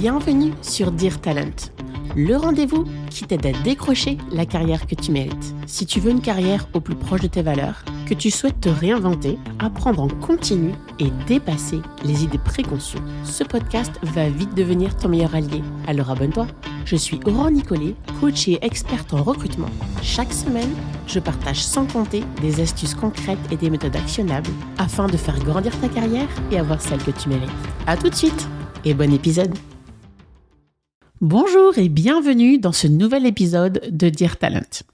Bienvenue sur Dear Talent, le rendez-vous qui t'aide à décrocher la carrière que tu mérites. Si tu veux une carrière au plus proche de tes valeurs, que tu souhaites te réinventer, apprendre en continu et dépasser les idées préconçues, ce podcast va vite devenir ton meilleur allié. Alors abonne-toi. Je suis Aurore Nicolet, coach et experte en recrutement. Chaque semaine, je partage sans compter des astuces concrètes et des méthodes actionnables afin de faire grandir ta carrière et avoir celle que tu mérites. À tout de suite et bon épisode. Bonjour et bienvenue dans ce nouvel épisode de Dear Talent.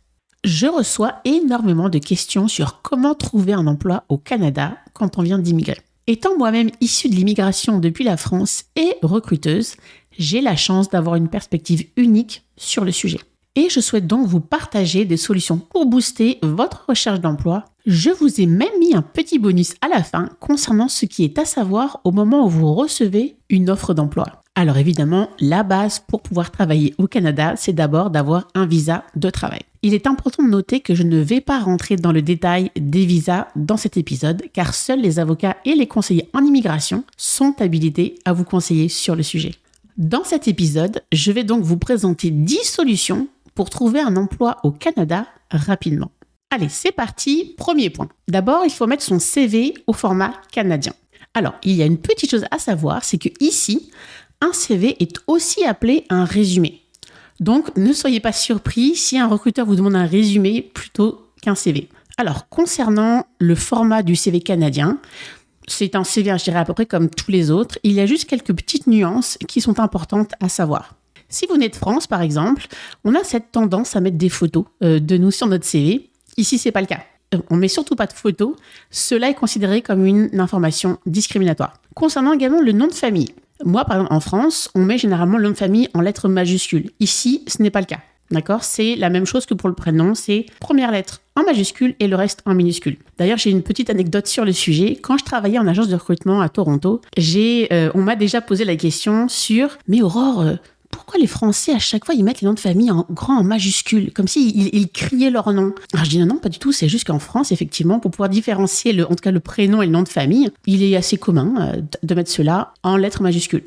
Je reçois énormément de questions sur comment trouver un emploi au Canada quand on vient d'immigrer. Étant moi-même issue de l'immigration depuis la France et recruteuse, j'ai la chance d'avoir une perspective unique sur le sujet. Et je souhaite donc vous partager des solutions pour booster votre recherche d'emploi. Je vous ai même mis un petit bonus à la fin concernant ce qui est à savoir au moment où vous recevez une offre d'emploi. Alors évidemment, la base pour pouvoir travailler au Canada, c'est d'abord d'avoir un visa de travail. Il est important de noter que je ne vais pas rentrer dans le détail des visas dans cet épisode, car seuls les avocats et les conseillers en immigration sont habilités à vous conseiller sur le sujet. Dans cet épisode, je vais donc vous présenter 10 solutions pour trouver un emploi au Canada rapidement. Allez, c'est parti. Premier point. D'abord, il faut mettre son CV au format canadien. Alors, il y a une petite chose à savoir, c'est que ici, un CV est aussi appelé un résumé. Donc, ne soyez pas surpris si un recruteur vous demande un résumé plutôt qu'un CV. Alors, concernant le format du CV canadien, c'est un CV, je dirais à peu près comme tous les autres. Il y a juste quelques petites nuances qui sont importantes à savoir. Si vous venez de France, par exemple, on a cette tendance à mettre des photos euh, de nous sur notre CV. Ici, c'est pas le cas. Euh, on met surtout pas de photos. Cela est considéré comme une information discriminatoire. Concernant également le nom de famille, moi, par exemple, en France, on met généralement le nom de famille en lettres majuscules. Ici, ce n'est pas le cas. D'accord? C'est la même chose que pour le prénom, c'est première lettre en majuscule et le reste en minuscule. D'ailleurs, j'ai une petite anecdote sur le sujet. Quand je travaillais en agence de recrutement à Toronto, j'ai, euh, on m'a déjà posé la question sur mais Aurore, euh, pourquoi les Français, à chaque fois, ils mettent les noms de famille en grand, en majuscule, comme s'ils ils, criaient leur nom? Alors je dis non, non, pas du tout. C'est juste qu'en France, effectivement, pour pouvoir différencier, le, en tout cas, le prénom et le nom de famille, il est assez commun euh, de mettre cela en lettres majuscules.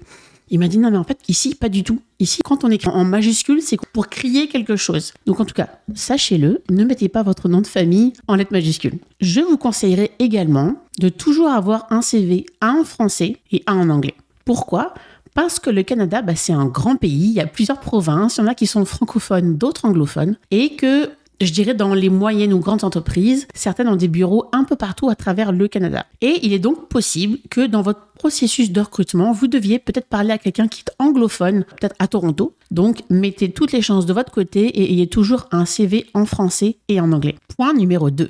Il m'a dit non, mais en fait, ici, pas du tout. Ici, quand on écrit en majuscule, c'est pour crier quelque chose. Donc, en tout cas, sachez-le, ne mettez pas votre nom de famille en lettres majuscules. Je vous conseillerais également de toujours avoir un CV, un en français et un en anglais. Pourquoi? Parce que le Canada, bah, c'est un grand pays, il y a plusieurs provinces, il y en a qui sont francophones, d'autres anglophones, et que je dirais dans les moyennes ou grandes entreprises, certaines ont des bureaux un peu partout à travers le Canada. Et il est donc possible que dans votre processus de recrutement, vous deviez peut-être parler à quelqu'un qui est anglophone, peut-être à Toronto. Donc, mettez toutes les chances de votre côté et ayez toujours un CV en français et en anglais. Point numéro 2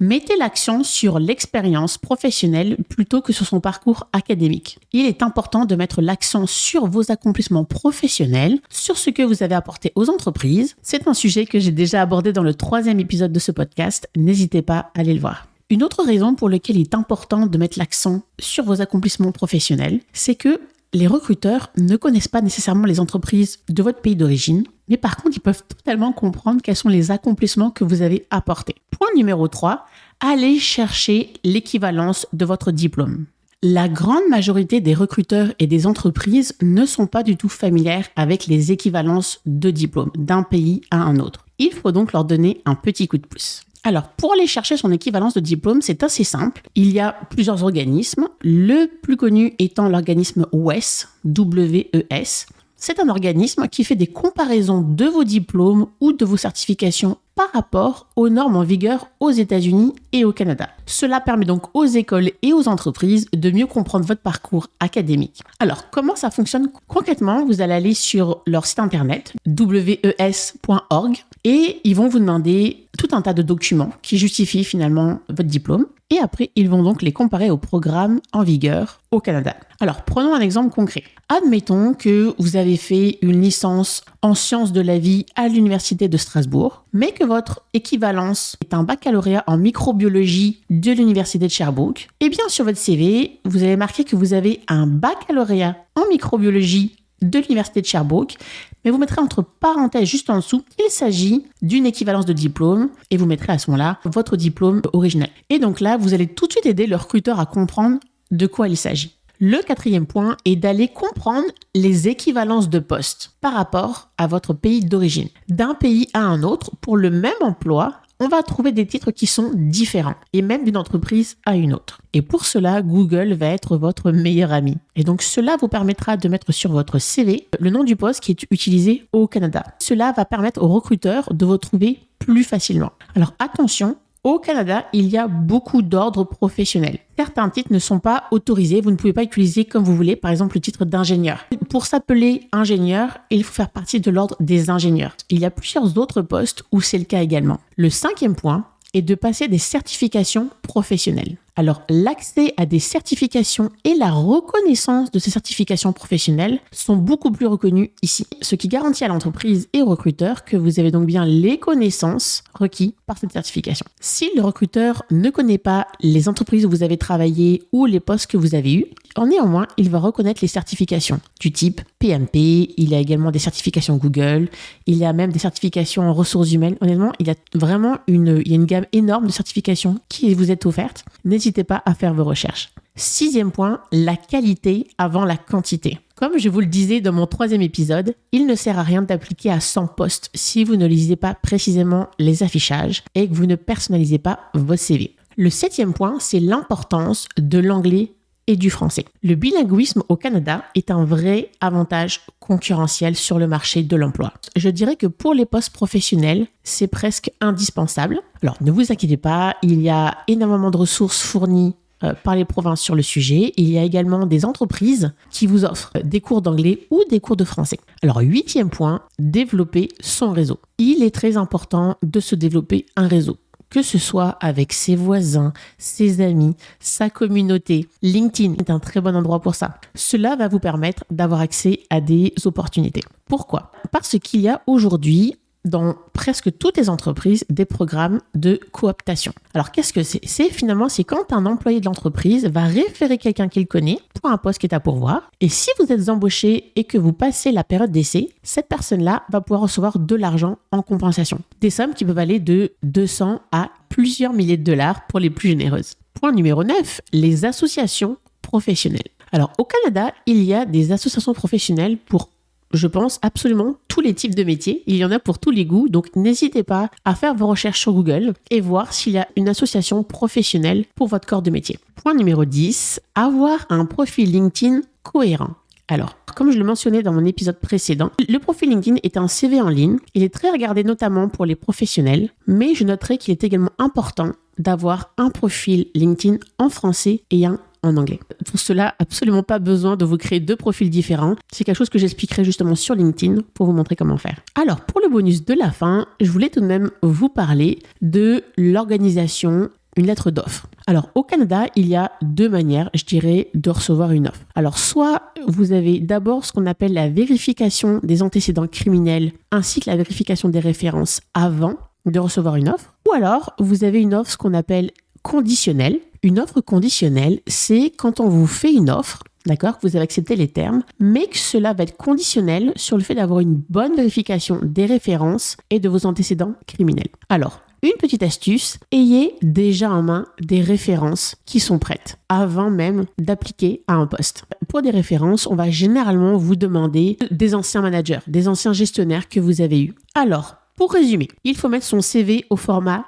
mettez l'accent sur l'expérience professionnelle plutôt que sur son parcours académique. Il est important de mettre l'accent sur vos accomplissements professionnels, sur ce que vous avez apporté aux entreprises. C'est un sujet que j'ai déjà abordé dans le troisième épisode de ce podcast. N'hésitez pas à aller le voir. Une autre raison pour laquelle il est important de mettre l'accent sur vos accomplissements professionnels, c'est que les recruteurs ne connaissent pas nécessairement les entreprises de votre pays d'origine, mais par contre, ils peuvent totalement comprendre quels sont les accomplissements que vous avez apportés. Point numéro 3, allez chercher l'équivalence de votre diplôme. La grande majorité des recruteurs et des entreprises ne sont pas du tout familières avec les équivalences de diplômes d'un pays à un autre. Il faut donc leur donner un petit coup de pouce. Alors, pour aller chercher son équivalence de diplôme, c'est assez simple. Il y a plusieurs organismes. Le plus connu étant l'organisme WES, W-E-S. C'est un organisme qui fait des comparaisons de vos diplômes ou de vos certifications par rapport aux normes en vigueur aux États-Unis et au Canada. Cela permet donc aux écoles et aux entreprises de mieux comprendre votre parcours académique. Alors, comment ça fonctionne concrètement? Vous allez aller sur leur site internet wes.org et ils vont vous demander tout un tas de documents qui justifient finalement votre diplôme. Et après, ils vont donc les comparer au programme en vigueur au Canada. Alors, prenons un exemple concret. Admettons que vous avez fait une licence en sciences de la vie à l'Université de Strasbourg, mais que votre équivalence est un baccalauréat en microbiologie de l'Université de Sherbrooke. Eh bien, sur votre CV, vous avez marqué que vous avez un baccalauréat en microbiologie de l'Université de Sherbrooke, mais vous mettrez entre parenthèses juste en dessous, il s'agit d'une équivalence de diplôme et vous mettrez à ce moment-là votre diplôme original. Et donc là, vous allez tout de suite aider le recruteur à comprendre de quoi il s'agit. Le quatrième point est d'aller comprendre les équivalences de postes par rapport à votre pays d'origine. D'un pays à un autre, pour le même emploi, on va trouver des titres qui sont différents et même d'une entreprise à une autre. Et pour cela, Google va être votre meilleur ami. Et donc cela vous permettra de mettre sur votre CV le nom du poste qui est utilisé au Canada. Cela va permettre aux recruteurs de vous trouver plus facilement. Alors attention, au Canada, il y a beaucoup d'ordres professionnels. Certains titres ne sont pas autorisés, vous ne pouvez pas utiliser comme vous voulez, par exemple le titre d'ingénieur. Pour s'appeler ingénieur, il faut faire partie de l'ordre des ingénieurs. Il y a plusieurs autres postes où c'est le cas également. Le cinquième point est de passer des certifications professionnelles. Alors, l'accès à des certifications et la reconnaissance de ces certifications professionnelles sont beaucoup plus reconnus ici, ce qui garantit à l'entreprise et au recruteur que vous avez donc bien les connaissances requises par cette certification. Si le recruteur ne connaît pas les entreprises où vous avez travaillé ou les postes que vous avez eus, néanmoins, il va reconnaître les certifications du type PMP, il y a également des certifications Google, il y a même des certifications en ressources humaines. Honnêtement, il y a vraiment une, gamme énorme de certifications qui vous est offerte pas à faire vos recherches. Sixième point, la qualité avant la quantité. Comme je vous le disais dans mon troisième épisode, il ne sert à rien d'appliquer à 100 postes si vous ne lisez pas précisément les affichages et que vous ne personnalisez pas vos CV. Le septième point, c'est l'importance de l'anglais et du français. Le bilinguisme au Canada est un vrai avantage concurrentiel sur le marché de l'emploi. Je dirais que pour les postes professionnels, c'est presque indispensable. Alors ne vous inquiétez pas, il y a énormément de ressources fournies euh, par les provinces sur le sujet. Il y a également des entreprises qui vous offrent des cours d'anglais ou des cours de français. Alors, huitième point, développer son réseau. Il est très important de se développer un réseau que ce soit avec ses voisins, ses amis, sa communauté. LinkedIn est un très bon endroit pour ça. Cela va vous permettre d'avoir accès à des opportunités. Pourquoi? Parce qu'il y a aujourd'hui dans presque toutes les entreprises des programmes de cooptation. Alors qu'est-ce que c'est? C'est finalement c'est quand un employé de l'entreprise va référer quelqu'un qu'il connaît pour un poste qui est à pourvoir et si vous êtes embauché et que vous passez la période d'essai, cette personne-là va pouvoir recevoir de l'argent en compensation. Des sommes qui peuvent aller de 200 à plusieurs milliers de dollars pour les plus généreuses. Point numéro 9, les associations professionnelles. Alors au Canada, il y a des associations professionnelles pour je pense, absolument tous les types de métiers. Il y en a pour tous les goûts, donc n'hésitez pas à faire vos recherches sur Google et voir s'il y a une association professionnelle pour votre corps de métier. Point numéro 10, avoir un profil LinkedIn cohérent. Alors, comme je le mentionnais dans mon épisode précédent, le profil LinkedIn est un CV en ligne. Il est très regardé notamment pour les professionnels, mais je noterai qu'il est également important d'avoir un profil LinkedIn en français et un anglais. Pour cela, absolument pas besoin de vous créer deux profils différents. C'est quelque chose que j'expliquerai justement sur LinkedIn pour vous montrer comment faire. Alors, pour le bonus de la fin, je voulais tout de même vous parler de l'organisation une lettre d'offre. Alors au Canada, il y a deux manières, je dirais, de recevoir une offre. Alors soit vous avez d'abord ce qu'on appelle la vérification des antécédents criminels ainsi que la vérification des références avant de recevoir une offre, ou alors vous avez une offre ce qu'on appelle conditionnelle une offre conditionnelle, c'est quand on vous fait une offre, d'accord, que vous avez accepté les termes, mais que cela va être conditionnel sur le fait d'avoir une bonne vérification des références et de vos antécédents criminels. Alors, une petite astuce, ayez déjà en main des références qui sont prêtes avant même d'appliquer à un poste. Pour des références, on va généralement vous demander des anciens managers, des anciens gestionnaires que vous avez eus. Alors, pour résumer, il faut mettre son CV au format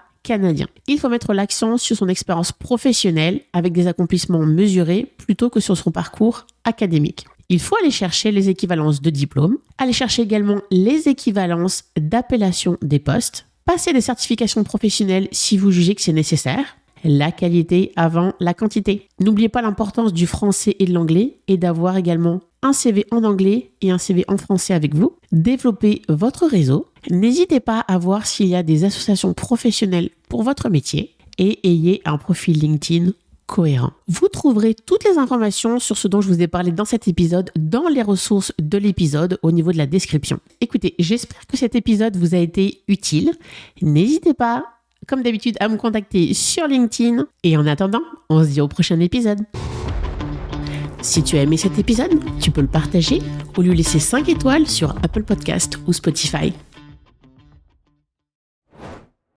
Il faut mettre l'accent sur son expérience professionnelle avec des accomplissements mesurés plutôt que sur son parcours académique. Il faut aller chercher les équivalences de diplômes, aller chercher également les équivalences d'appellation des postes, passer des certifications professionnelles si vous jugez que c'est nécessaire, la qualité avant la quantité. N'oubliez pas l'importance du français et de l'anglais et d'avoir également un CV en anglais et un CV en français avec vous. Développez votre réseau. N'hésitez pas à voir s'il y a des associations professionnelles pour votre métier et ayez un profil LinkedIn cohérent. Vous trouverez toutes les informations sur ce dont je vous ai parlé dans cet épisode dans les ressources de l'épisode au niveau de la description. Écoutez, j'espère que cet épisode vous a été utile. N'hésitez pas, comme d'habitude, à me contacter sur LinkedIn. Et en attendant, on se dit au prochain épisode. Si tu as aimé cet épisode, tu peux le partager ou lui laisser 5 étoiles sur Apple Podcast ou Spotify.